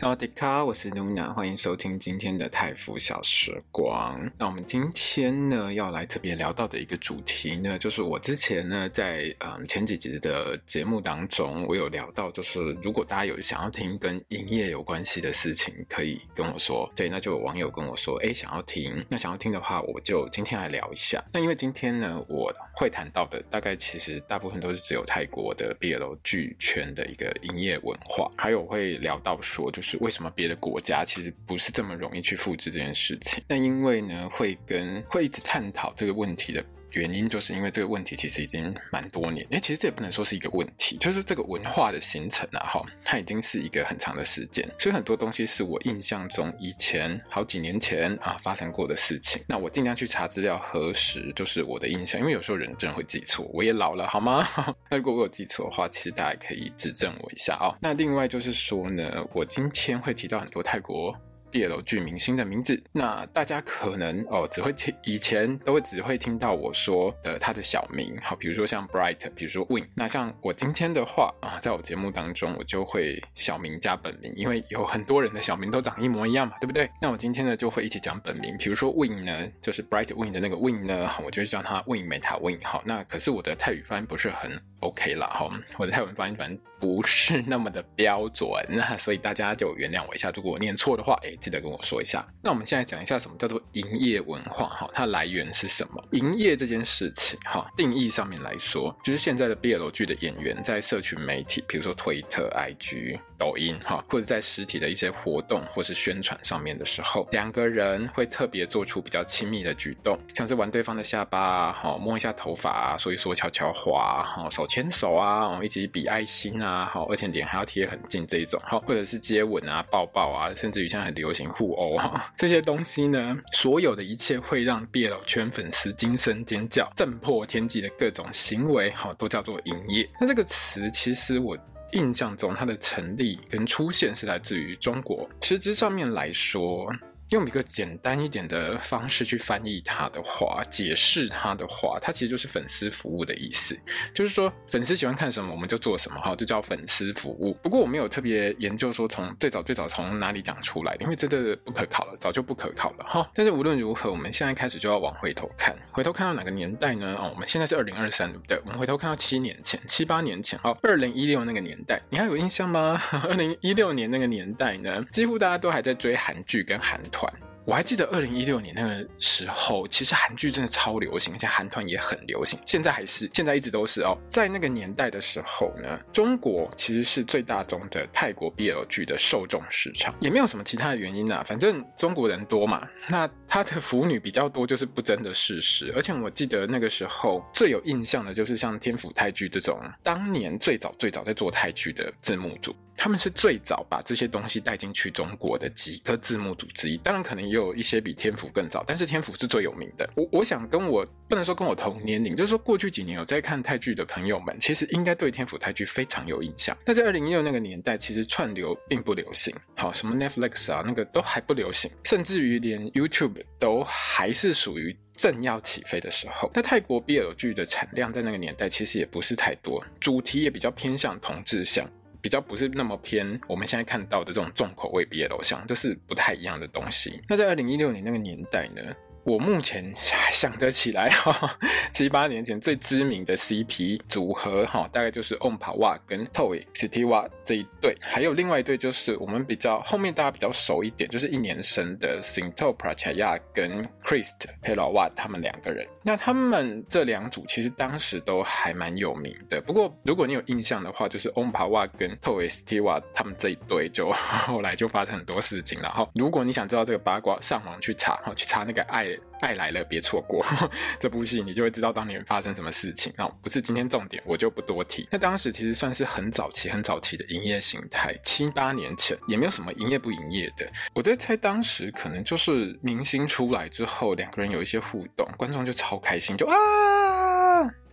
大家好，我是 Luna，欢迎收听今天的泰腐小时光。那我们今天呢，要来特别聊到的一个主题呢，就是我之前呢在嗯前几集的节目当中，我有聊到，就是如果大家有想要听跟营业有关系的事情，可以跟我说。对，那就有网友跟我说，哎，想要听，那想要听的话，我就今天来聊一下。那因为今天呢，我会谈到的大概其实大部分都是只有泰国的 BL 剧圈的一个营业文化，还有会聊到说就是。是为什么别的国家其实不是这么容易去复制这件事情？那因为呢，会跟会一直探讨这个问题的。原因就是因为这个问题其实已经蛮多年，哎，其实这也不能说是一个问题，就是这个文化的形成啊，哈，它已经是一个很长的时间，所以很多东西是我印象中以前好几年前啊发生过的事情。那我尽量去查资料核实，就是我的印象，因为有时候人真的会记错，我也老了，好吗？那如果我有记错的话，其实大家可以指正我一下哦。那另外就是说呢，我今天会提到很多泰国。BL 剧明星的名字，那大家可能哦只会听，以前都会只会听到我说的他的小名，好，比如说像 Bright，比如说 Win。那像我今天的话啊，在我节目当中，我就会小名加本名，因为有很多人的小名都长一模一样嘛，对不对？那我今天呢就会一起讲本名，比如说 Win 呢，就是 Bright Win 的那个 Win 呢，我就会叫他 Win Meta Win。好，那可是我的泰语发音不是很 OK 啦，哈，我的泰文发音反正不是那么的标准，那所以大家就原谅我一下，如果我念错的话，哎，记得跟我说一下。那我们现在讲一下什么叫做营业文化，哈，它来源是什么？营业这件事情，哈，定义上面来说，就是现在的 BL 剧的演员在社群媒体，比如说推特、IG、抖音，哈，或者在实体的一些活动或是宣传上面的时候，两个人会特别做出比较亲密的举动，像是玩对方的下巴，哈，摸一下头发，说一说悄悄话，哈，手。牵手啊，一起比爱心啊，好，而且脸还要贴很近这一种，好，或者是接吻啊、抱抱啊，甚至于现在很流行互殴啊，这些东西呢，所有的一切会让 BL 圈粉丝惊声尖叫、震破天际的各种行为，好，都叫做营业。那这个词其实我印象中它的成立跟出现是来自于中国，实质上面来说。用一个简单一点的方式去翻译它的话，解释它的话，它其实就是粉丝服务的意思。就是说，粉丝喜欢看什么，我们就做什么，哈，就叫粉丝服务。不过我没有特别研究说从最早最早从哪里讲出来的，因为这个不可考了，早就不可考了，哈。但是无论如何，我们现在开始就要往回头看，回头看到哪个年代呢？哦，我们现在是二零二三，对不对？我们回头看到七年前、七八年前，哦，二零一六那个年代，你还有印象吗？二零一六年那个年代呢，几乎大家都还在追韩剧跟韩团。团。我还记得二零一六年那个时候，其实韩剧真的超流行，而且韩团也很流行。现在还是，现在一直都是哦。在那个年代的时候呢，中国其实是最大宗的泰国 BL 剧的受众市场，也没有什么其他的原因啊。反正中国人多嘛，那他的腐女比较多，就是不争的事实。而且我记得那个时候最有印象的就是像天府泰剧这种，当年最早最早在做泰剧的字幕组。他们是最早把这些东西带进去中国的几个字幕组之一，当然可能也有一些比天府更早，但是天府是最有名的。我我想跟我不能说跟我同年龄，就是说过去几年有在看泰剧的朋友们，其实应该对天府泰剧非常有印象。那在二零一六那个年代，其实串流并不流行，好，什么 Netflix 啊，那个都还不流行，甚至于连 YouTube 都还是属于正要起飞的时候。那泰国 BL 剧的产量在那个年代其实也不是太多，主题也比较偏向同志向。比较不是那么偏我们现在看到的这种重口味 BL 向，这是不太一样的东西。那在二零一六年那个年代呢？我目前想得起来 哈，七八年前最知名的 CP 组合哈，大概就是 Ompawa 跟 Toy City w a 这一对，还有另外一对就是我们比较后面大家比较熟一点，就是一年生的 Sintop Rachaya 跟 Christ Pelawat 他们两个人。那他们这两组其实当时都还蛮有名的。不过如果你有印象的话，就是 ompa 跟 Toy Setiwa 他们这一对就 后来就发生很多事情了哈。如果你想知道这个八卦，上网去查哈，去查那个爱。爱来了，别错过 这部戏，你就会知道当年发生什么事情。那不是今天重点，我就不多提。那当时其实算是很早期、很早期的营业形态，七八年前也没有什么营业不营业的。我在猜，当时可能就是明星出来之后。后两个人有一些互动，观众就超开心，就啊。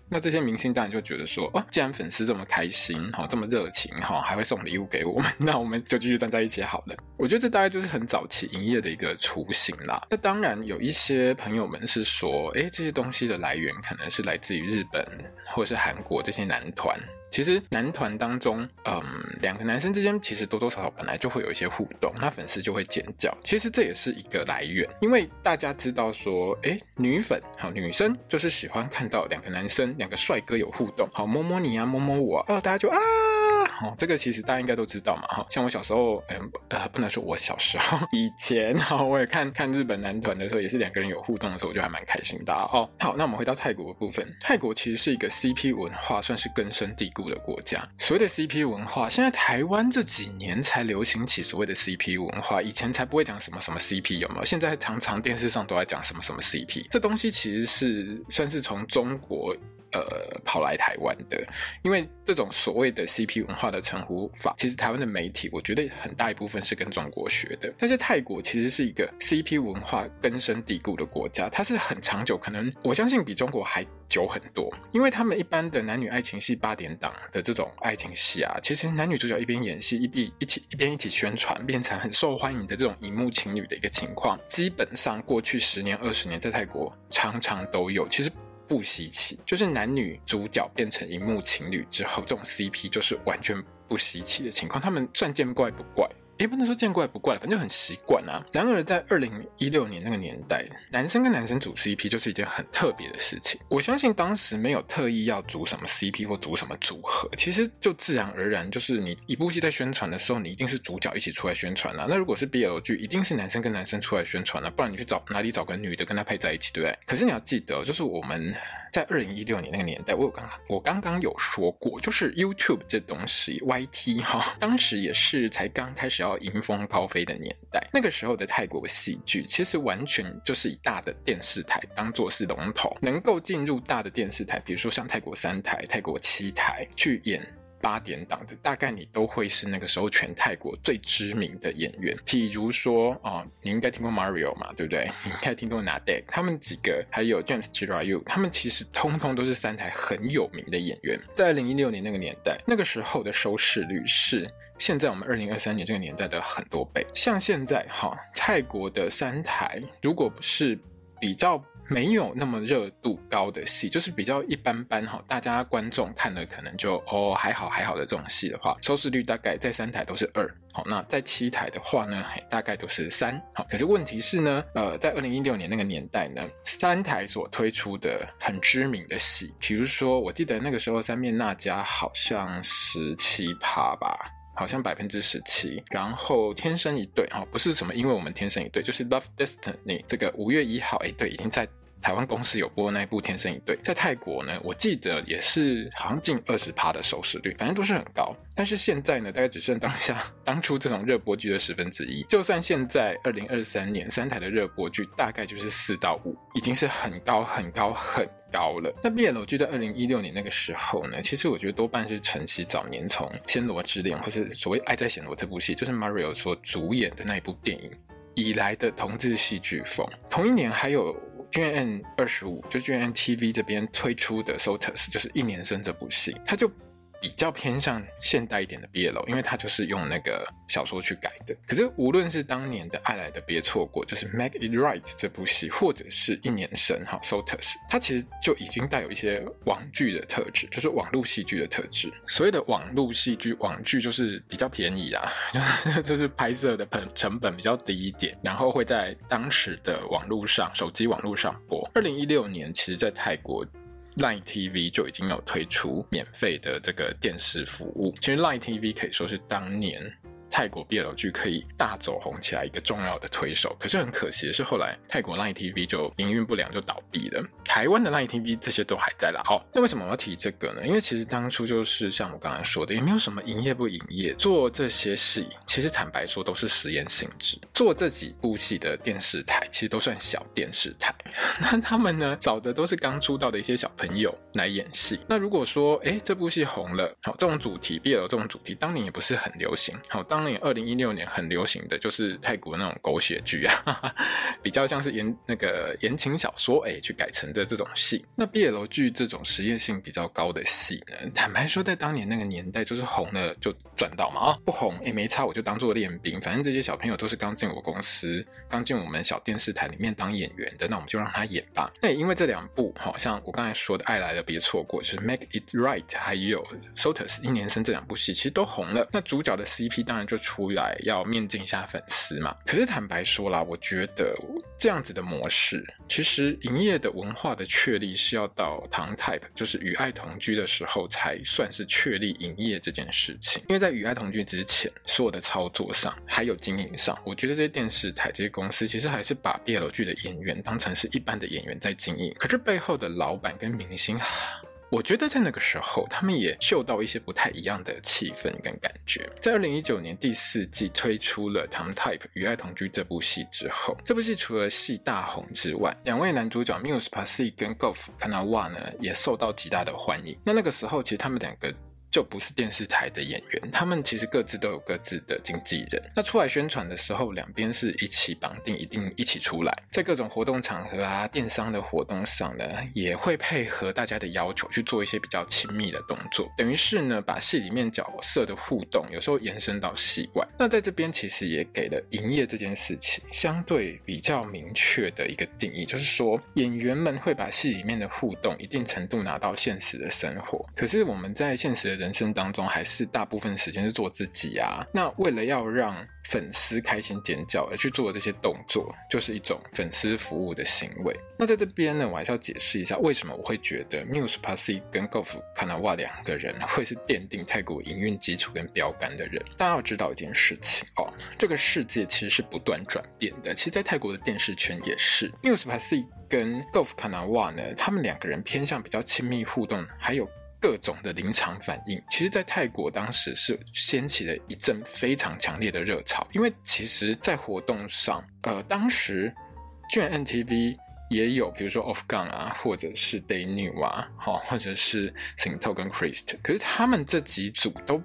那这些明星当然就觉得说，哦，既然粉丝这么开心，哈，这么热情，哈，还会送礼物给我们，那我们就继续站在一起好了。我觉得这大概就是很早期营业的一个雏形啦。那当然有一些朋友们是说，哎，这些东西的来源可能是来自于日本或者是韩国这些男团。其实男团当中，嗯，两个男生之间其实多多少少本来就会有一些互动，那粉丝就会尖叫。其实这也是一个来源，因为大家知道说，诶，女粉好，女生就是喜欢看到两个男生、两个帅哥有互动，好，摸摸你啊，摸摸我啊，哦，大家就啊。哦，这个其实大家应该都知道嘛，哈，像我小时候，嗯，呃，不能说我小时候，以前哈，我也看看日本男团的时候，也是两个人有互动的时候，我就还蛮开心的哦。好，那我们回到泰国的部分，泰国其实是一个 CP 文化算是根深蒂固的国家。所谓的 CP 文化，现在台湾这几年才流行起所谓的 CP 文化，以前才不会讲什么什么 CP 有没有？现在常常电视上都在讲什么什么 CP，这东西其实是算是从中国。呃，跑来台湾的，因为这种所谓的 CP 文化的称呼法，其实台湾的媒体，我觉得很大一部分是跟中国学的。但是泰国其实是一个 CP 文化根深蒂固的国家，它是很长久，可能我相信比中国还久很多。因为他们一般的男女爱情戏八点档的这种爱情戏啊，其实男女主角一边演戏一边一起一边一起宣传，变成很受欢迎的这种荧幕情侣的一个情况，基本上过去十年二十年在泰国常常都有。其实。不稀奇，就是男女主角变成荧幕情侣之后，这种 CP 就是完全不稀奇的情况。他们算见怪不怪。也不能说见怪不怪，反正就很习惯啊。然而，在二零一六年那个年代，男生跟男生组 CP 就是一件很特别的事情。我相信当时没有特意要组什么 CP 或组什么组合，其实就自然而然，就是你一部戏在宣传的时候，你一定是主角一起出来宣传啊。那如果是 BL 剧，一定是男生跟男生出来宣传啊，不然你去找哪里找个女的跟他配在一起，对不对？可是你要记得，就是我们在二零一六年那个年代，我有刚我刚刚有说过，就是 YouTube 这东西，YT 哈，当时也是才刚开始。要迎风高飞的年代，那个时候的泰国戏剧其实完全就是以大的电视台当做是龙头，能够进入大的电视台，比如说像泰国三台、泰国七台去演八点档的，大概你都会是那个时候全泰国最知名的演员。譬如说啊，你应该听过 Mario 嘛，对不对？你应该听过 Nadek，他们几个，还有 James Jirayu，他们其实通通都是三台很有名的演员。在二零一六年那个年代，那个时候的收视率是。现在我们二零二三年这个年代的很多倍，像现在哈，泰国的三台，如果不是比较。没有那么热度高的戏，就是比较一般般哈，大家观众看了可能就哦还好还好的这种戏的话，收视率大概在三台都是二，好，那在七台的话呢，大概都是三，好，可是问题是呢，呃，在二零一六年那个年代呢，三台所推出的很知名的戏，比如说我记得那个时候三面娜迦好像十七趴吧。好像百分之十七，然后天生一对哈，不是什么，因为我们天生一对，就是 Love Destiny 这个五月一号，哎，对，已经在台湾公司有播那一部天生一对，在泰国呢，我记得也是好像近二十趴的收视率，反正都是很高。但是现在呢，大概只剩当下 当初这种热播剧的十分之一。就算现在二零二三年三台的热播剧大概就是四到五，已经是很高很高很高了。那 BL 剧在二零一六年那个时候呢，其实我觉得多半是晨曦早年从《暹罗之恋》或是所谓《爱在暹罗》这部戏，就是 Mario 所主演的那一部电影以来的同志戏剧风。同一年还有 GNN 二十五，就 GNN TV 这边推出的《SOTUS》，就是一年生这部戏，它就。比较偏向现代一点的 BL，因为它就是用那个小说去改的。可是无论是当年的《爱来的别错过》，就是《Make It Right》这部戏，或者是一年生哈《SOTUS》，它其实就已经带有一些网剧的特质，就是网络戏剧的特质。所谓的网络戏剧、网剧就是比较便宜啊，就是拍摄的成成本比较低一点，然后会在当时的网络上、手机网络上播。二零一六年，其实在泰国。Line TV 就已经有推出免费的这个电视服务，其实 Line TV 可以说是当年。泰国 BL 剧可以大走红起来一个重要的推手，可是很可惜的是后来泰国 Line TV 就营运不良就倒闭了。台湾的 Line TV 这些都还在啦。哦，那为什么我要提这个呢？因为其实当初就是像我刚才说的，也没有什么营业不营业，做这些戏其实坦白说都是实验性质。做这几部戏的电视台其实都算小电视台，那他们呢找的都是刚出道的一些小朋友来演戏。那如果说哎这部戏红了，好这种主题 BL 这种主题当年也不是很流行，好当。当年二零一六年很流行的就是泰国那种狗血剧啊，比较像是言那个言情小说哎、去改成的这种戏。那 BL 剧这种实验性比较高的戏呢，坦白说，在当年那个年代，就是红了就赚到嘛，啊不红也、没差，我就当做练兵。反正这些小朋友都是刚进我公司，刚进我们小电视台里面当演员的，那我们就让他演吧。那也因为这两部，好像我刚才说的《爱来了别错过》就是《Make It Right》，还有《SOTUS》一年生这两部戏，其实都红了。那主角的 CP 当然就出来要面见一下粉丝嘛。可是坦白说啦，我觉得这样子的模式，其实营业的文化的确立是要到唐 type，就是与爱同居的时候才算是确立营业这件事情。因为在与爱同居之前，所有的操作上还有经营上，我觉得这些电视台这些公司其实还是把 BL 剧的演员当成是一般的演员在经营。可是背后的老板跟明星。我觉得在那个时候，他们也嗅到一些不太一样的气氛跟感觉。在二零一九年第四季推出了《唐 type 与爱同居》这部戏之后，这部戏除了戏大红之外，两位男主角 Muse Pasi 跟 Golf Kanawa 呢也受到极大的欢迎。那那个时候，其实他们两个。就不是电视台的演员，他们其实各自都有各自的经纪人。那出来宣传的时候，两边是一起绑定，一定一起出来，在各种活动场合啊、电商的活动上呢，也会配合大家的要求去做一些比较亲密的动作，等于是呢，把戏里面角色的互动有时候延伸到戏外。那在这边其实也给了营业这件事情相对比较明确的一个定义，就是说演员们会把戏里面的互动一定程度拿到现实的生活，可是我们在现实的。人生当中还是大部分时间是做自己啊。那为了要让粉丝开心尖叫而去做这些动作，就是一种粉丝服务的行为。那在这边呢，我还是要解释一下，为什么我会觉得 Muse p a s s i 跟 Golf Kanawa 两个人会是奠定泰国营运基础跟标杆的人。大家要知道一件事情哦，这个世界其实是不断转变的。其实，在泰国的电视圈也是，Muse Pasi 跟 Golf Kanawa 呢，他们两个人偏向比较亲密互动，还有。各种的临场反应，其实，在泰国当时是掀起了一阵非常强烈的热潮。因为其实，在活动上，呃，当时居然 MTV 也有，比如说 Off Gun 啊，或者是 Day New 啊，好，或者是 Singto 跟 Christ，可是他们这几组都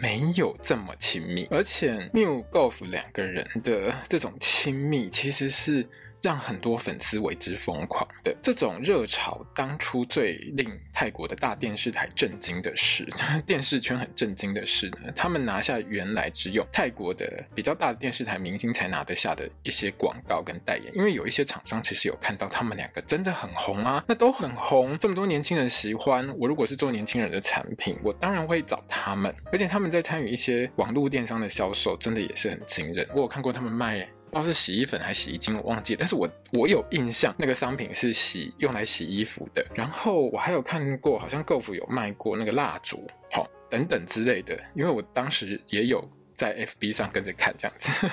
没有这么亲密，而且 Miu Golf 两个人的这种亲密，其实是。让很多粉丝为之疯狂的。这种热潮，当初最令泰国的大电视台震惊的是，电视圈很震惊的是呢，他们拿下原来只有泰国的比较大的电视台明星才拿得下的一些广告跟代言，因为有一些厂商其实有看到他们两个真的很红啊，那都很红，这么多年轻人喜欢，我如果是做年轻人的产品，我当然会找他们，而且他们在参与一些网络电商的销售，真的也是很惊人，我有看过他们卖。不知道是洗衣粉还是洗衣精，我忘记了。但是我我有印象，那个商品是洗用来洗衣服的。然后我还有看过，好像 Golf 有卖过那个蜡烛，好、哦、等等之类的。因为我当时也有在 FB 上跟着看这样子，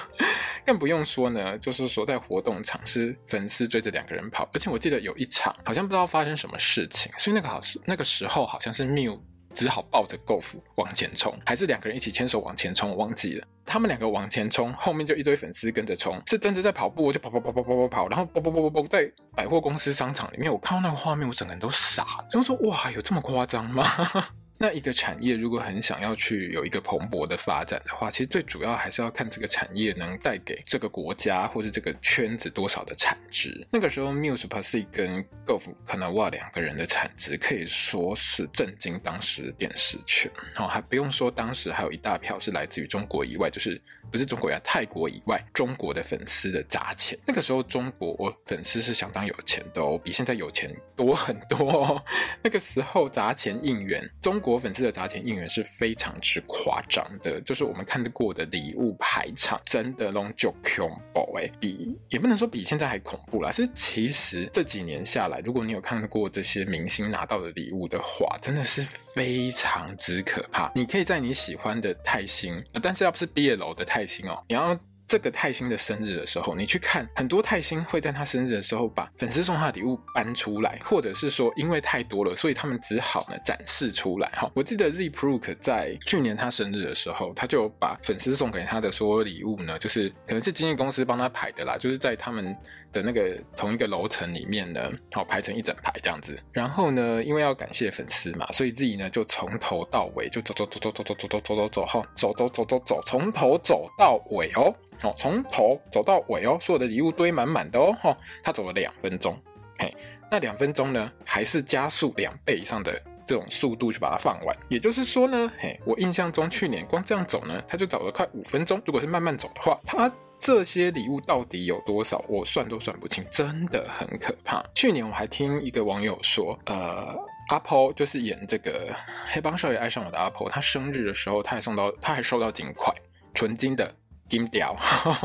更不用说呢，就是说在活动场是粉丝追着两个人跑，而且我记得有一场好像不知道发生什么事情，所以那个好是那个时候好像是 Miu 只好抱着 Golf 往前冲，还是两个人一起牵手往前冲，我忘记了。他们两个往前冲，后面就一堆粉丝跟着冲，是真的在跑步，我就跑跑跑跑跑跑跑，然后跑跑跑跑跑在百货公司商场里面，我看到那个画面，我整个人都傻了，然后说哇，有这么夸张吗？那一个产业如果很想要去有一个蓬勃的发展的话，其实最主要还是要看这个产业能带给这个国家或者这个圈子多少的产值。那个时候，Muse Pasi 跟 Golf Kanawa 两个人的产值可以说是震惊当时电视圈。哦，还不用说，当时还有一大票是来自于中国以外，就是。不是中国呀，泰国以外，中国的粉丝的砸钱。那个时候，中国我粉丝是相当有钱的哦，比现在有钱多很多哦。那个时候砸钱应援，中国我粉丝的砸钱应援是非常之夸张的，就是我们看得过的礼物排场，真的拢就恐怖哎，比也不能说比现在还恐怖啦。是其实这几年下来，如果你有看过这些明星拿到的礼物的话，真的是非常之可怕。你可以在你喜欢的泰星，但是要不是 BL 的。泰星哦，你要这个泰星的生日的时候，你去看很多泰星会在他生日的时候把粉丝送他的礼物搬出来，或者是说因为太多了，所以他们只好呢展示出来哈。我记得 Z Prook 在去年他生日的时候，他就把粉丝送给他的所有礼物呢，就是可能是经纪公司帮他排的啦，就是在他们的那个同一个楼层里面呢，好排成一整排这样子。然后呢，因为要感谢粉丝嘛，所以自己呢就从头到尾就走走走走走走走走走走走哈，走走走走走从头走到尾哦。哦，从头走到尾哦，所有的礼物堆满满的哦，哈，他走了两分钟，嘿，那两分钟呢，还是加速两倍以上的这种速度去把它放完，也就是说呢，嘿，我印象中去年光这样走呢，他就走了快五分钟，如果是慢慢走的话，他这些礼物到底有多少，我算都算不清，真的很可怕。去年我还听一个网友说，呃，阿婆就是演这个《黑帮少爷爱上我的阿婆》，他生日的时候，他还送到，他还收到金块，纯金的。金雕，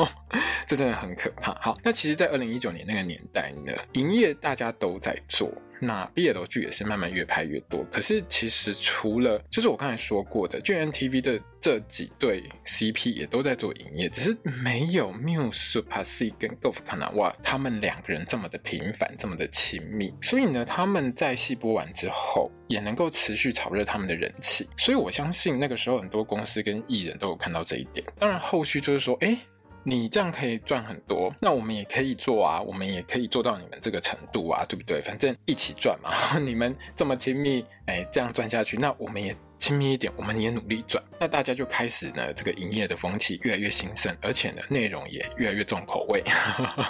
这真的很可怕。好，那其实，在二零一九年那个年代呢，营业大家都在做。那 BL 剧也是慢慢越拍越多，可是其实除了就是我刚才说过的 GMMTV 的这几对 CP 也都在做营业，只是没有 Muse Super C 跟 Golf Kanawa 他们两个人这么的频繁，这么的亲密，所以呢，他们在戏播完之后也能够持续炒热他们的人气，所以我相信那个时候很多公司跟艺人都有看到这一点。当然后续就是说，哎。你这样可以赚很多，那我们也可以做啊，我们也可以做到你们这个程度啊，对不对？反正一起赚嘛，你们这么亲密，哎，这样赚下去，那我们也亲密一点，我们也努力赚，那大家就开始呢，这个营业的风气越来越兴盛，而且呢，内容也越来越重口味。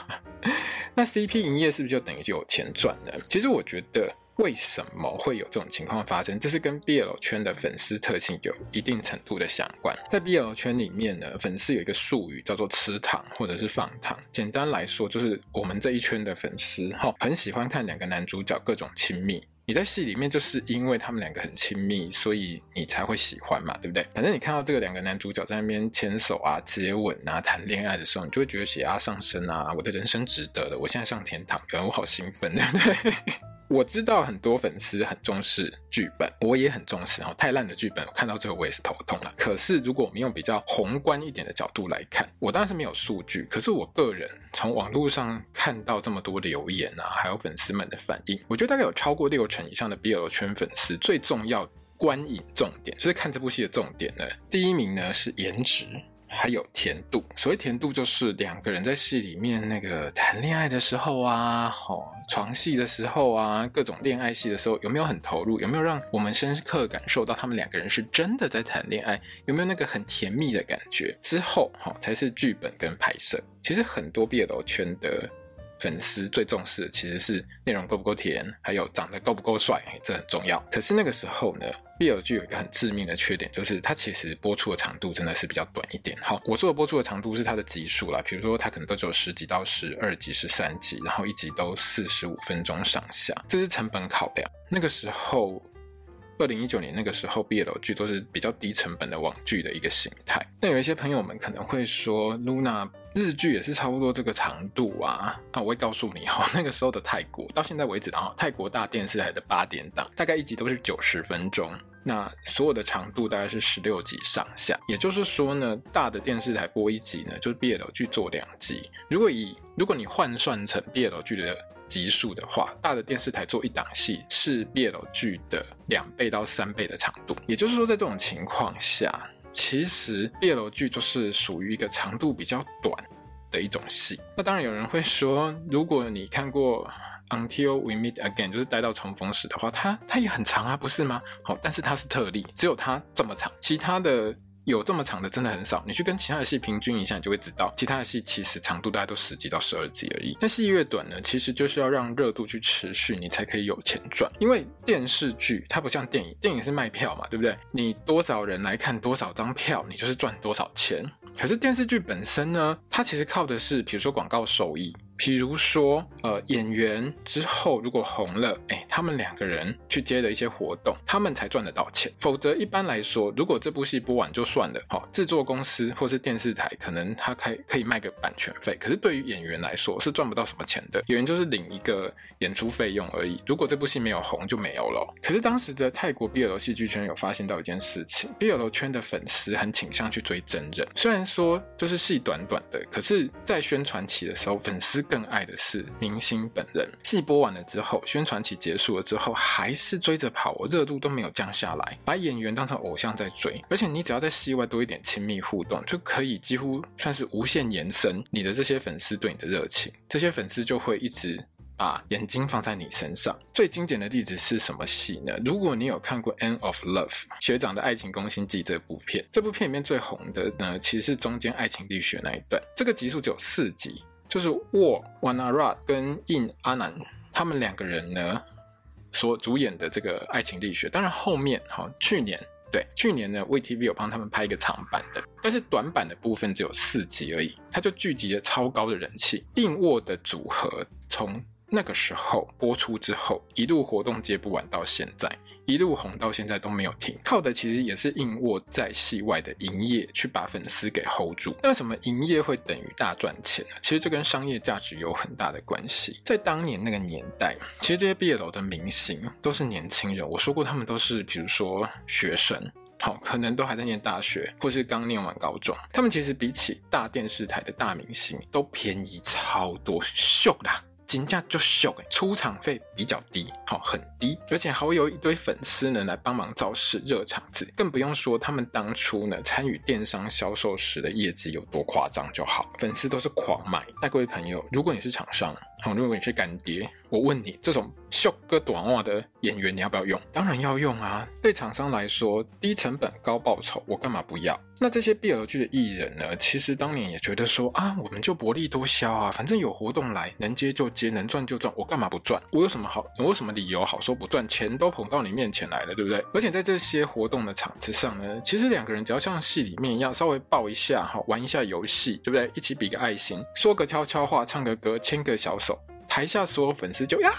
那 CP 营业是不是就等于就有钱赚呢？其实我觉得。为什么会有这种情况发生？这是跟 BL 圈的粉丝特性有一定程度的相关。在 BL 圈里面呢，粉丝有一个术语叫做吃糖或者是放糖。简单来说，就是我们这一圈的粉丝哈，很喜欢看两个男主角各种亲密。你在戏里面就是因为他们两个很亲密，所以你才会喜欢嘛，对不对？反正你看到这个两个男主角在那边牵手啊、接吻啊、谈恋爱的时候，你就会觉得血压上升啊，我的人生值得的，我现在上天堂，我好兴奋，对不对？我知道很多粉丝很重视剧本，我也很重视哈。太烂的剧本，我看到最后我也是头痛了。可是如果我们用比较宏观一点的角度来看，我当然是没有数据，可是我个人从网络上看到这么多留言啊，还有粉丝们的反应，我觉得大概有超过六成以上的 BL 圈粉丝最重要观影重点，就是看这部戏的重点呢。第一名呢是颜值。还有甜度，所谓甜度就是两个人在戏里面那个谈恋爱的时候啊，哦，床戏的时候啊，各种恋爱戏的时候，有没有很投入？有没有让我们深刻感受到他们两个人是真的在谈恋爱？有没有那个很甜蜜的感觉？之后哈，才是剧本跟拍摄。其实很多 BL 圈的。粉丝最重视的其实是内容够不够甜，还有长得够不够帅，这很重要。可是那个时候呢，BL 剧有一个很致命的缺点，就是它其实播出的长度真的是比较短一点。好，我说的播出的长度是它的集数啦，比如说它可能都只有十集到十二集、十三集，然后一集都四十五分钟上下，这是成本考量。那个时候。二零一九年那个时候，BL 剧都是比较低成本的网剧的一个形态。那有一些朋友们可能会说，Luna 日剧也是差不多这个长度啊。那我会告诉你哈，那个时候的泰国到现在为止然后，泰国大电视台的八点档大概一集都是九十分钟，那所有的长度大概是十六集上下。也就是说呢，大的电视台播一集呢，就是 BL 剧做两集。如果以如果你换算成 BL 剧的集数的话，大的电视台做一档戏是 BL 剧的两倍到三倍的长度。也就是说，在这种情况下，其实 BL 剧就是属于一个长度比较短的一种戏。那当然有人会说，如果你看过 Until We Meet Again，就是待到重逢时的话，它它也很长啊，不是吗？好，但是它是特例，只有它这么长，其他的。有这么长的真的很少，你去跟其他的戏平均一下，你就会知道，其他的戏其实长度大概都十集到十二集而已。但戏越短呢，其实就是要让热度去持续，你才可以有钱赚。因为电视剧它不像电影，电影是卖票嘛，对不对？你多少人来看多少张票，你就是赚多少钱。可是电视剧本身呢，它其实靠的是，比如说广告收益。比如说，呃，演员之后如果红了，哎，他们两个人去接了一些活动，他们才赚得到钱。否则一般来说，如果这部戏播完就算了，好，制作公司或是电视台可能他开可以卖个版权费，可是对于演员来说是赚不到什么钱的。演员就是领一个演出费用而已。如果这部戏没有红就没有了。可是当时的泰国 BL 戏剧圈有发现到一件事情，BL 圈的粉丝很倾向去追真人，虽然说就是戏短短的，可是，在宣传期的时候，粉丝更爱的是明星本人。戏播完了之后，宣传期结束了之后，还是追着跑，我热度都没有降下来，把演员当成偶像在追。而且你只要在戏外多一点亲密互动，就可以几乎算是无限延伸你的这些粉丝对你的热情。这些粉丝就会一直。把眼睛放在你身上。最经典的例子是什么戏呢？如果你有看过《End of Love》学长的爱情攻心计这部片，这部片里面最红的呢，其实是中间爱情力学那一段。这个集数只有四集，就是沃瓦纳拉跟印阿南他们两个人呢所主演的这个爱情力学。当然后面哈，去年对去年呢，VTV 有帮他们拍一个长版的，但是短版的部分只有四集而已，它就聚集了超高的人气。印沃的组合从那个时候播出之后，一路活动接不完到现在，一路红到现在都没有停，靠的其实也是硬卧在戏外的营业去把粉丝给 hold 住。那为什么营业会等于大赚钱呢？其实这跟商业价值有很大的关系。在当年那个年代，其实这些毕业楼的明星都是年轻人，我说过他们都是，比如说学生，好，可能都还在念大学，或是刚念完高中。他们其实比起大电视台的大明星都便宜超多，秀啦。金价就秀，出场费比较低，好，很低，而且还会有一堆粉丝呢来帮忙造势热场子，更不用说他们当初呢参与电商销售时的业绩有多夸张就好，粉丝都是狂买。那各位朋友，如果你是厂商，好，如果你是干爹，我问你，这种秀个短袜的演员，你要不要用？当然要用啊！对厂商来说，低成本高报酬，我干嘛不要？那这些 BL 剧的艺人呢？其实当年也觉得说啊，我们就薄利多销啊，反正有活动来，能接就接，能赚就赚，我干嘛不赚？我有什么好？我有什么理由好说不赚？钱都捧到你面前来了，对不对？而且在这些活动的场子上呢，其实两个人只要像戏里面一样，稍微抱一下哈，玩一下游戏，对不对？一起比个爱心，说个悄悄话，唱个歌，牵个小手。台下所有粉丝就呀，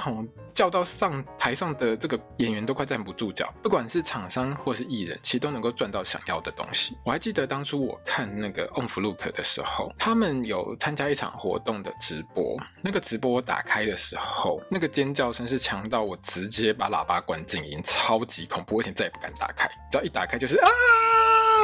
吼叫到上台上的这个演员都快站不住脚。不管是厂商或是艺人，其实都能够赚到想要的东西。我还记得当初我看那个 On Fluke 的时候，他们有参加一场活动的直播。那个直播我打开的时候，那个尖叫声是强到我直接把喇叭关静音，超级恐怖，而且再也不敢打开。只要一打开就是啊。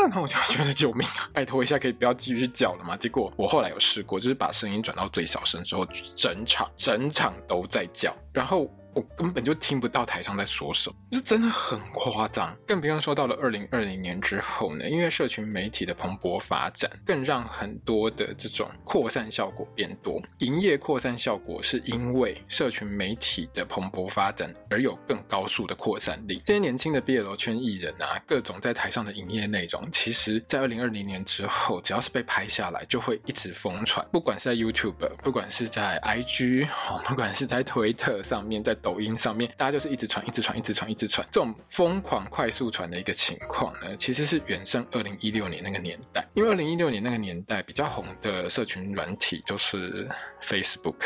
那我就觉得救命啊！拜托一下，可以不要继续叫了吗？结果我后来有试过，就是把声音转到最小声之后，整场整场都在叫，然后。我根本就听不到台上在说什么，这真的很夸张。更不用说到了二零二零年之后呢，因为社群媒体的蓬勃发展，更让很多的这种扩散效果变多。营业扩散效果是因为社群媒体的蓬勃发展而有更高速的扩散力。这些年轻的 BL 圈艺人啊，各种在台上的营业内容，其实在二零二零年之后，只要是被拍下来，就会一直疯传。不管是在 YouTube，不管是在 IG，不管是在推特上面，在抖音上面，大家就是一直传，一直传，一直传，一直传，这种疯狂快速传的一个情况呢，其实是远胜二零一六年那个年代。因为二零一六年那个年代比较红的社群软体就是 Facebook，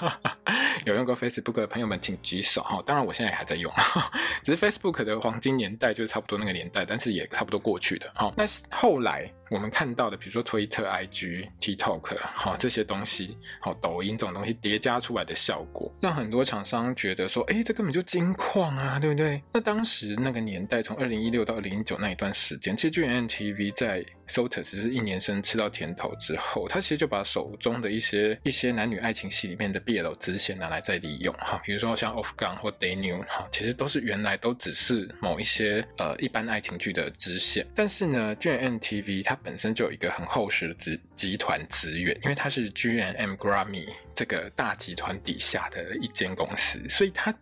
有用过 Facebook 的朋友们请举手哈。当然我现在还在用，只是 Facebook 的黄金年代就是差不多那个年代，但是也差不多过去的。好，那后来。我们看到的，比如说推特、IG、TikTok，好这些东西，好抖音这种东西叠加出来的效果，让很多厂商觉得说，哎，这根本就金矿啊，对不对？那当时那个年代，从二零一六到二零一九那一段时间，其实 GMMTV 在 SOTUS 只是一年生吃到甜头之后，他其实就把手中的一些一些男女爱情戏里面的 BL 支线拿来再利用，哈，比如说像 Off Gun 或 Day New，哈，其实都是原来都只是某一些呃一般爱情剧的支线，但是呢，GMMTV 它本身就有一个很厚实的集集团资源，因为它是 GMM Grammy 这个大集团底下的一间公司，所以它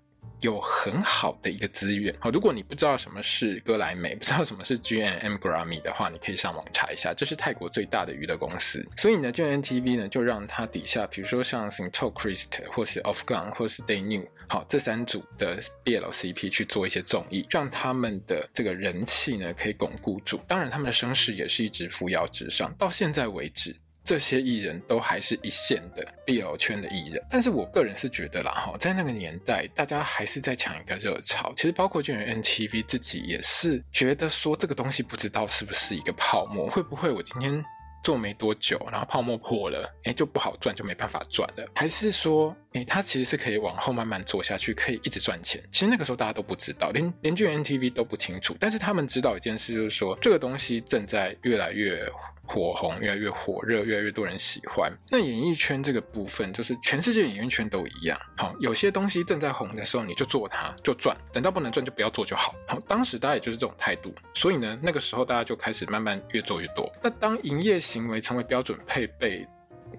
有很好的一个资源。好，如果你不知道什么是歌莱美，不知道什么是 GMM Grammy 的话，你可以上网查一下，这是泰国最大的娱乐公司。所以呢，G&M TV 呢就让它底下，比如说像 Syntocrist 或是 Off Gun 或是 Day New。好，这三组的 BL CP 去做一些综艺，让他们的这个人气呢可以巩固住。当然，他们的声势也是一直扶摇直上。到现在为止，这些艺人都还是一线的 BL 圈的艺人。但是我个人是觉得啦，哈，在那个年代，大家还是在抢一个热潮。其实包括卷源 NTV 自己也是觉得说，这个东西不知道是不是一个泡沫，会不会我今天。做没多久，然后泡沫破了，哎，就不好赚，就没办法赚了。还是说，哎，它其实是可以往后慢慢做下去，可以一直赚钱。其实那个时候大家都不知道，连连 GMMTV 都不清楚，但是他们知道一件事，就是说这个东西正在越来越。火红越来越火热，越来越多人喜欢。那演艺圈这个部分，就是全世界演艺圈都一样。好，有些东西正在红的时候，你就做它，就赚；等到不能赚，就不要做就好。好，当时大家也就是这种态度。所以呢，那个时候大家就开始慢慢越做越多。那当营业行为成为标准配备，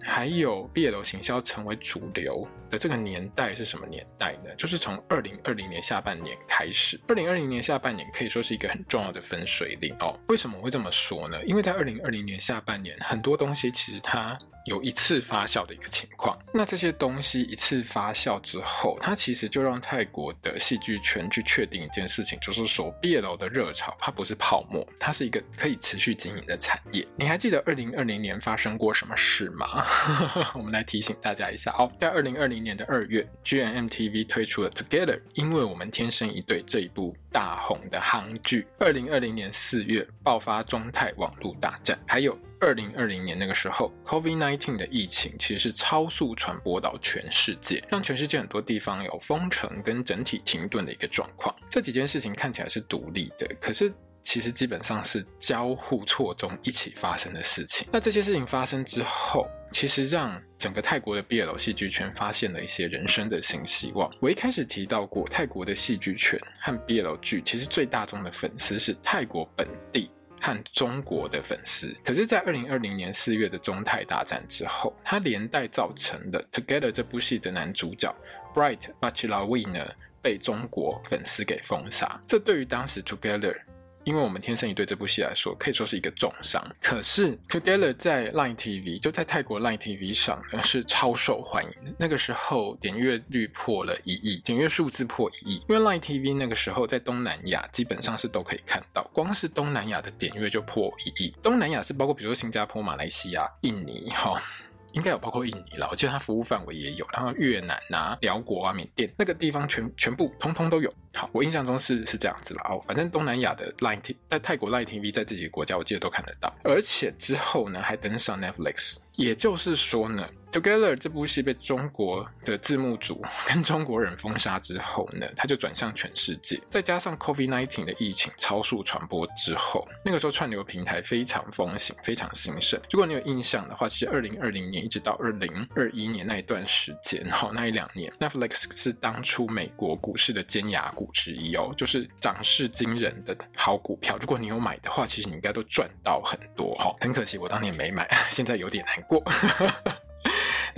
还有 BL 行销成为主流的这个年代是什么年代呢？就是从二零二零年下半年开始。二零二零年下半年可以说是一个很重要的分水岭哦。为什么会这么说呢？因为在二零二零年下半年，很多东西其实它。有一次发酵的一个情况，那这些东西一次发酵之后，它其实就让泰国的戏剧圈去确定一件事情，就是说 BL 的热潮它不是泡沫，它是一个可以持续经营的产业。你还记得二零二零年发生过什么事吗？我们来提醒大家一下哦，在二零二零年的二月，GMMTV 推出了 Together，因为我们天生一对这一部大红的韩剧。二零二零年四月爆发中泰网络大战，还有。二零二零年那个时候，COVID-19 的疫情其实是超速传播到全世界，让全世界很多地方有封城跟整体停顿的一个状况。这几件事情看起来是独立的，可是其实基本上是交互错综一起发生的事情。那这些事情发生之后，其实让整个泰国的 BL 戏剧圈发现了一些人生的新希望。我一开始提到过，泰国的戏剧圈和 BL 剧其实最大宗的粉丝是泰国本地。和中国的粉丝，可是，在二零二零年四月的中泰大战之后，他连带造成的《Together》这部戏的男主角 Bright Bachirawi 呢，被中国粉丝给封杀。这对于当时《Together》。因为我们天生一对这部戏来说，可以说是一个重伤。可是 Together 在 Line TV 就在泰国 Line TV 上呢，是超受欢迎的。那个时候点阅率破了一亿，点阅数字破一亿。因为 Line TV 那个时候在东南亚基本上是都可以看到，光是东南亚的点阅就破一亿。东南亚是包括比如说新加坡、马来西亚、印尼哈。应该有包括印尼啦，我记得它服务范围也有，然后越南啊、辽国啊、缅甸那个地方全全部通通都有。好，我印象中是是这样子啦。哦，反正东南亚的 Line T 在泰国 Line TV 在自己的国家，我记得都看得到，而且之后呢还登上 Netflix。也就是说呢，《Together》这部戏被中国的字幕组 跟中国人封杀之后呢，它就转向全世界。再加上 COVID-19 的疫情超速传播之后，那个时候串流平台非常风行，非常兴盛。如果你有印象的话，其实二零二零年一直到二零二一年那一段时间，哈，那一两年，Netflix 是当初美国股市的尖牙股之一哦，就是涨势惊人的好股票。如果你有买的话，其实你应该都赚到很多哈。很可惜，我当年没买，现在有点难过。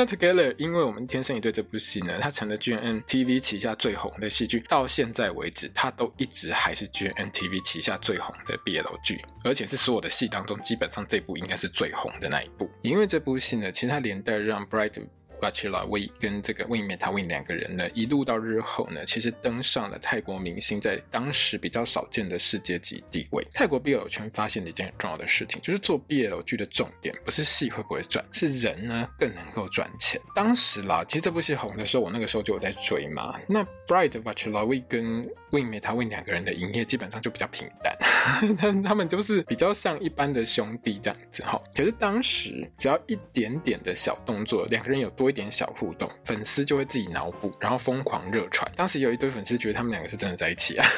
Together，因为我们天生一对这部戏呢，它成了 GNN TV 旗下最红的戏剧，到现在为止，它都一直还是 GNN TV 旗下最红的 BL 剧，而且是所有的戏当中，基本上这部应该是最红的那一部。因为这部戏呢，其实它连带让 Bright。Bachirawi 跟这个 Win Methawin 两个人呢，一路到日后呢，其实登上了泰国明星在当时比较少见的世界级地位。泰国 BL 圈发现了一件很重要的事情，就是做 BL 剧的重点不是戏会不会赚，是人呢更能够赚钱。当时啦，其实这部戏红的时候，我那个时候就有在追嘛。那 Bright Bachirawi 跟 Win Methawin 两个人的营业基本上就比较平淡，他他们就是比较像一般的兄弟这样子哈。可是当时只要一点点的小动作，两个人有多。一点小互动，粉丝就会自己脑补，然后疯狂热传。当时有一堆粉丝觉得他们两个是真的在一起啊。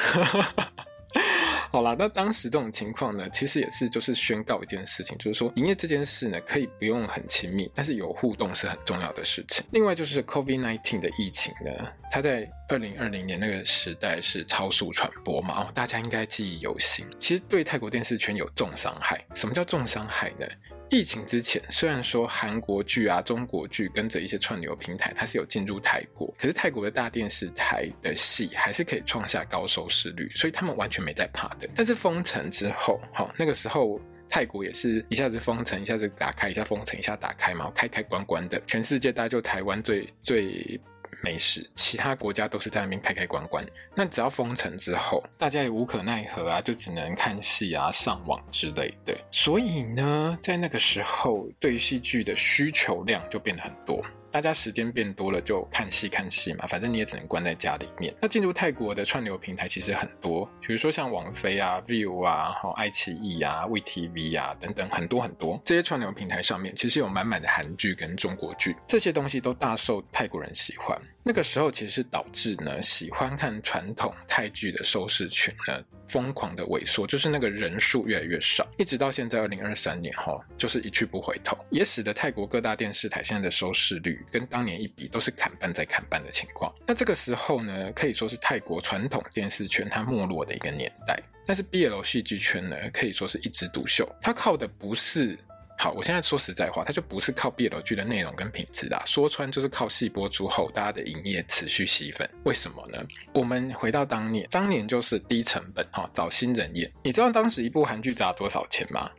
好啦，那当时这种情况呢，其实也是就是宣告一件事情，就是说营业这件事呢，可以不用很亲密，但是有互动是很重要的事情。另外就是 COVID-19 的疫情呢，它在二零二零年那个时代是超速传播嘛，哦，大家应该记忆犹新。其实对泰国电视圈有重伤害。什么叫重伤害呢？疫情之前，虽然说韩国剧啊、中国剧跟着一些串流平台，它是有进入泰国，可是泰国的大电视台的戏还是可以创下高收视率，所以他们完全没在怕的。但是封城之后，哈，那个时候泰国也是一下子封城，一下子打开，一下封城，一下打开嘛，开开关关的。全世界大家就台湾最最没事，其他国家都是在那边开开关关。那只要封城之后，大家也无可奈何啊，就只能看戏啊、上网之类的。所以呢，在那个时候，对戏剧的需求量就变得很多。大家时间变多了，就看戏看戏嘛，反正你也只能关在家里面。那进入泰国的串流平台其实很多，比如说像网飞啊、Viu 啊、哈爱奇艺啊、VTV 啊等等，很多很多。这些串流平台上面其实有满满的韩剧跟中国剧，这些东西都大受泰国人喜欢。那个时候其实是导致呢，喜欢看传统泰剧的收视群呢，疯狂的萎缩，就是那个人数越来越少，一直到现在二零二三年哈，就是一去不回头，也使得泰国各大电视台现在的收视率跟当年一比都是砍半再砍半的情况。那这个时候呢，可以说是泰国传统电视圈它没落的一个年代，但是 BL 戏剧圈呢，可以说是一枝独秀，它靠的不是。好，我现在说实在话，它就不是靠 BL 剧的内容跟品质啦，说穿就是靠戏播出后大家的营业持续吸粉。为什么呢？我们回到当年，当年就是低成本哈，找新人演。你知道当时一部韩剧砸多少钱吗？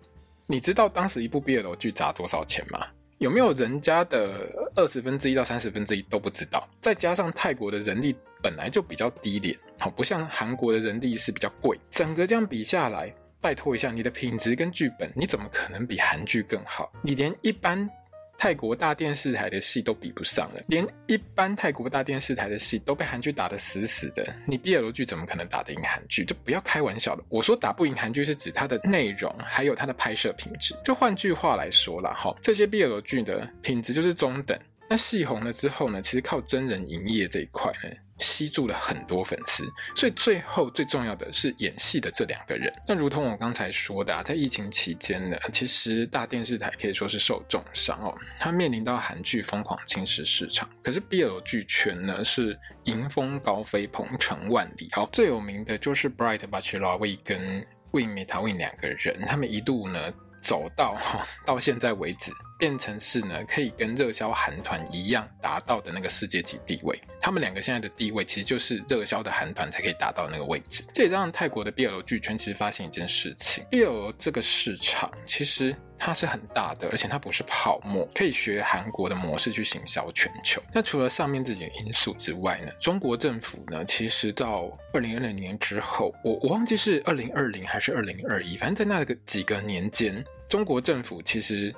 你知道当时一部 BL 剧砸多少钱吗？有没有人家的二十分之一到三十分之一都不知道？再加上泰国的人力本来就比较低廉，好，不像韩国的人力是比较贵，整个这样比下来。拜托一下，你的品质跟剧本，你怎么可能比韩剧更好？你连一般泰国大电视台的戏都比不上了，连一般泰国大电视台的戏都被韩剧打得死死的，你 BL 剧怎么可能打得赢韩剧？就不要开玩笑了。我说打不赢韩剧是指它的内容还有它的拍摄品质。就换句话来说啦，哈，这些 BL 剧的品质就是中等。那戏红了之后呢，其实靠真人营业这一块呢。吸住了很多粉丝，所以最后最重要的是演戏的这两个人。那如同我刚才说的啊，在疫情期间呢，其实大电视台可以说是受重伤哦，它面临到韩剧疯狂侵蚀市场。可是 BL 剧圈呢是迎风高飞，鹏程万里。好，最有名的就是 Bright Bachelor 跟 Win Meta-Win 两个人，他们一度呢走到到现在为止。变成是呢，可以跟热销韩团一样达到的那个世界级地位。他们两个现在的地位，其实就是热销的韩团才可以达到那个位置。这也让泰国的 BL 剧圈其实发现一件事情：BL 这个市场其实它是很大的，而且它不是泡沫，可以学韩国的模式去行销全球。那除了上面这几个因素之外呢，中国政府呢，其实到二零二零年之后，我我忘记是二零二零还是二零二一，反正在那个几个年间，中国政府其实。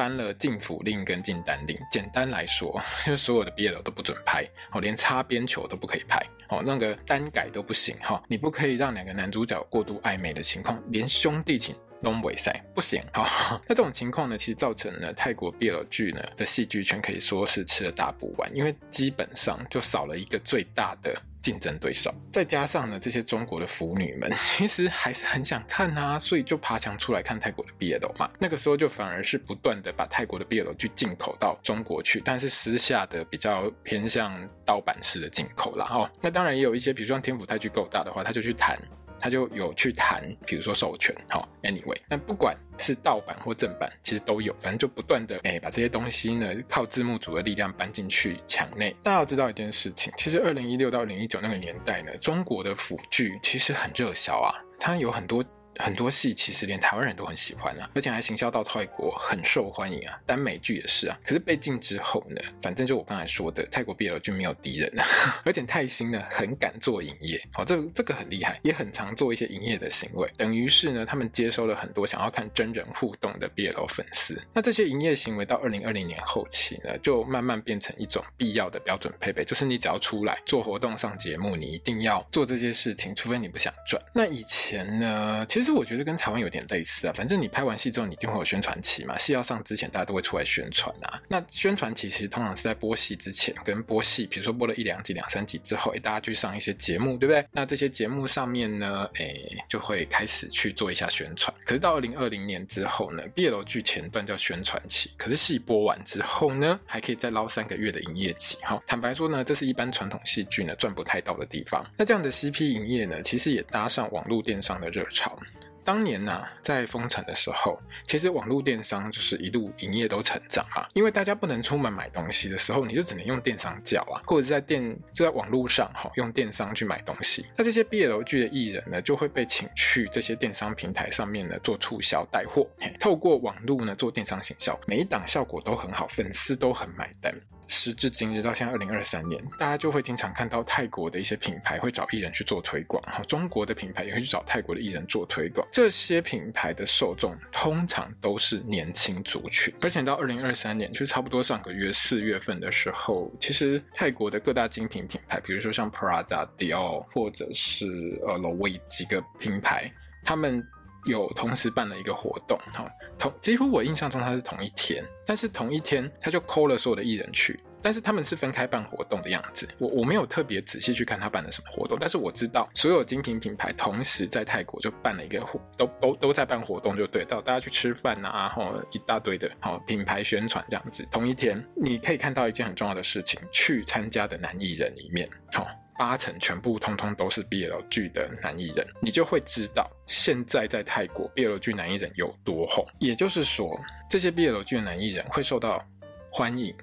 颁了禁辅令跟禁单令，简单来说，就是所有的 BL 都不准拍，哦，连擦边球都不可以拍，哦，那个单改都不行，哈，你不可以让两个男主角过度暧昧的情况，连兄弟情都不赛不行，哈。那这种情况呢，其实造成了泰国 BL 剧呢的戏剧圈可以说是吃了大补丸，因为基本上就少了一个最大的。竞争对手，再加上呢，这些中国的腐女们其实还是很想看啊，所以就爬墙出来看泰国的 BL 嘛。那个时候就反而是不断的把泰国的 BL 去进口到中国去，但是私下的比较偏向盗版式的进口啦。哦，那当然也有一些，比如说天府泰剧够大的话，他就去谈。他就有去谈，比如说授权，哦，anyway，但不管是盗版或正版，其实都有，反正就不断的哎，把这些东西呢，靠字幕组的力量搬进去墙内。大家要知道一件事情，其实二零一六到二零一九那个年代呢，中国的腐剧其实很热销啊，它有很多。很多戏其实连台湾人都很喜欢啊，而且还行销到泰国很受欢迎啊，耽美剧也是啊。可是被禁之后呢，反正就我刚才说的，泰国 BL 剧没有敌人啊，而且泰星呢很敢做营业，哦，这这个很厉害，也很常做一些营业的行为。等于是呢，他们接收了很多想要看真人互动的 BL 粉丝。那这些营业行为到二零二零年后期呢，就慢慢变成一种必要的标准配备，就是你只要出来做活动、上节目，你一定要做这些事情，除非你不想赚。那以前呢，其实。其实我觉得跟台湾有点类似啊，反正你拍完戏之后，你一定会有宣传期嘛。戏要上之前，大家都会出来宣传啊。那宣传期其实通常是在播戏之前，跟播戏，比如说播了一两集、两三集之后，诶，大家去上一些节目，对不对？那这些节目上面呢，诶，就会开始去做一下宣传。可是到二零二零年之后呢，BL 剧前段叫宣传期，可是戏播完之后呢，还可以再捞三个月的营业期。哈，坦白说呢，这是一般传统戏剧呢赚不太到的地方。那这样的 CP 营业呢，其实也搭上网络电商的热潮。当年呐、啊，在封城的时候，其实网络电商就是一路营业都成长啊，因为大家不能出门买东西的时候，你就只能用电商叫啊，或者是在电就在网络上哈，用电商去买东西。那这些 BL 剧的艺人呢，就会被请去这些电商平台上面呢做促销带货，透过网络呢做电商行销，每一档效果都很好，粉丝都很买单。时至今日到现在二零二三年，大家就会经常看到泰国的一些品牌会找艺人去做推广，哈，中国的品牌也会去找泰国的艺人做推广。这些品牌的受众通常都是年轻族群，而且到二零二三年，就差不多上个月四月份的时候，其实泰国的各大精品品牌，比如说像 Prada、Dior 或者是呃 Loewe 几个品牌，他们。有同时办了一个活动，哈，同几乎我印象中他是同一天，但是同一天他就抠了所有的艺人去，但是他们是分开办活动的样子。我我没有特别仔细去看他办的什么活动，但是我知道所有精品品牌同时在泰国就办了一个活，都都都在办活动，就对，到大家去吃饭呐，然后一大堆的，好品牌宣传这样子。同一天你可以看到一件很重要的事情，去参加的男艺人里面，好。八成全部通通都是 BL 剧的男艺人，你就会知道现在在泰国 BL 剧男艺人有多红。也就是说，这些 BL 剧的男艺人会受到欢迎，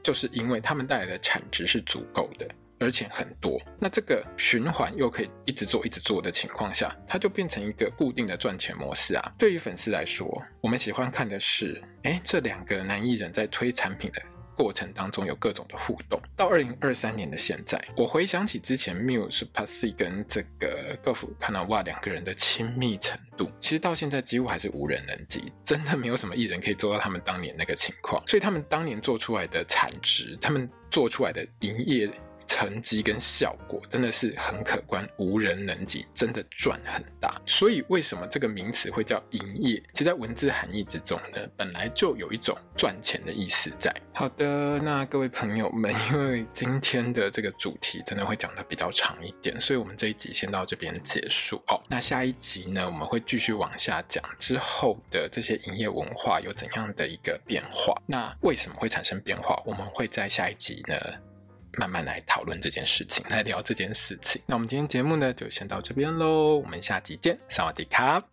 就是因为他们带来的产值是足够的，而且很多。那这个循环又可以一直做、一直做的情况下，它就变成一个固定的赚钱模式啊。对于粉丝来说，我们喜欢看的是，哎，这两个男艺人在推产品的。过程当中有各种的互动。到二零二三年的现在，我回想起之前 Muse、Passy 跟这个 Golf Kanawa 两个人的亲密程度，其实到现在几乎还是无人能及，真的没有什么艺人可以做到他们当年那个情况。所以他们当年做出来的产值，他们做出来的营业。成绩跟效果真的是很可观，无人能及，真的赚很大。所以为什么这个名词会叫营业？其实在文字含义之中呢，本来就有一种赚钱的意思在。好的，那各位朋友们，因为今天的这个主题真的会讲得比较长一点，所以我们这一集先到这边结束哦。那下一集呢，我们会继续往下讲之后的这些营业文化有怎样的一个变化？那为什么会产生变化？我们会在下一集呢，慢慢来讨论这件事情，来聊这件事情。那我们今天节目呢，就先到这边喽。我们下集见，萨瓦迪卡。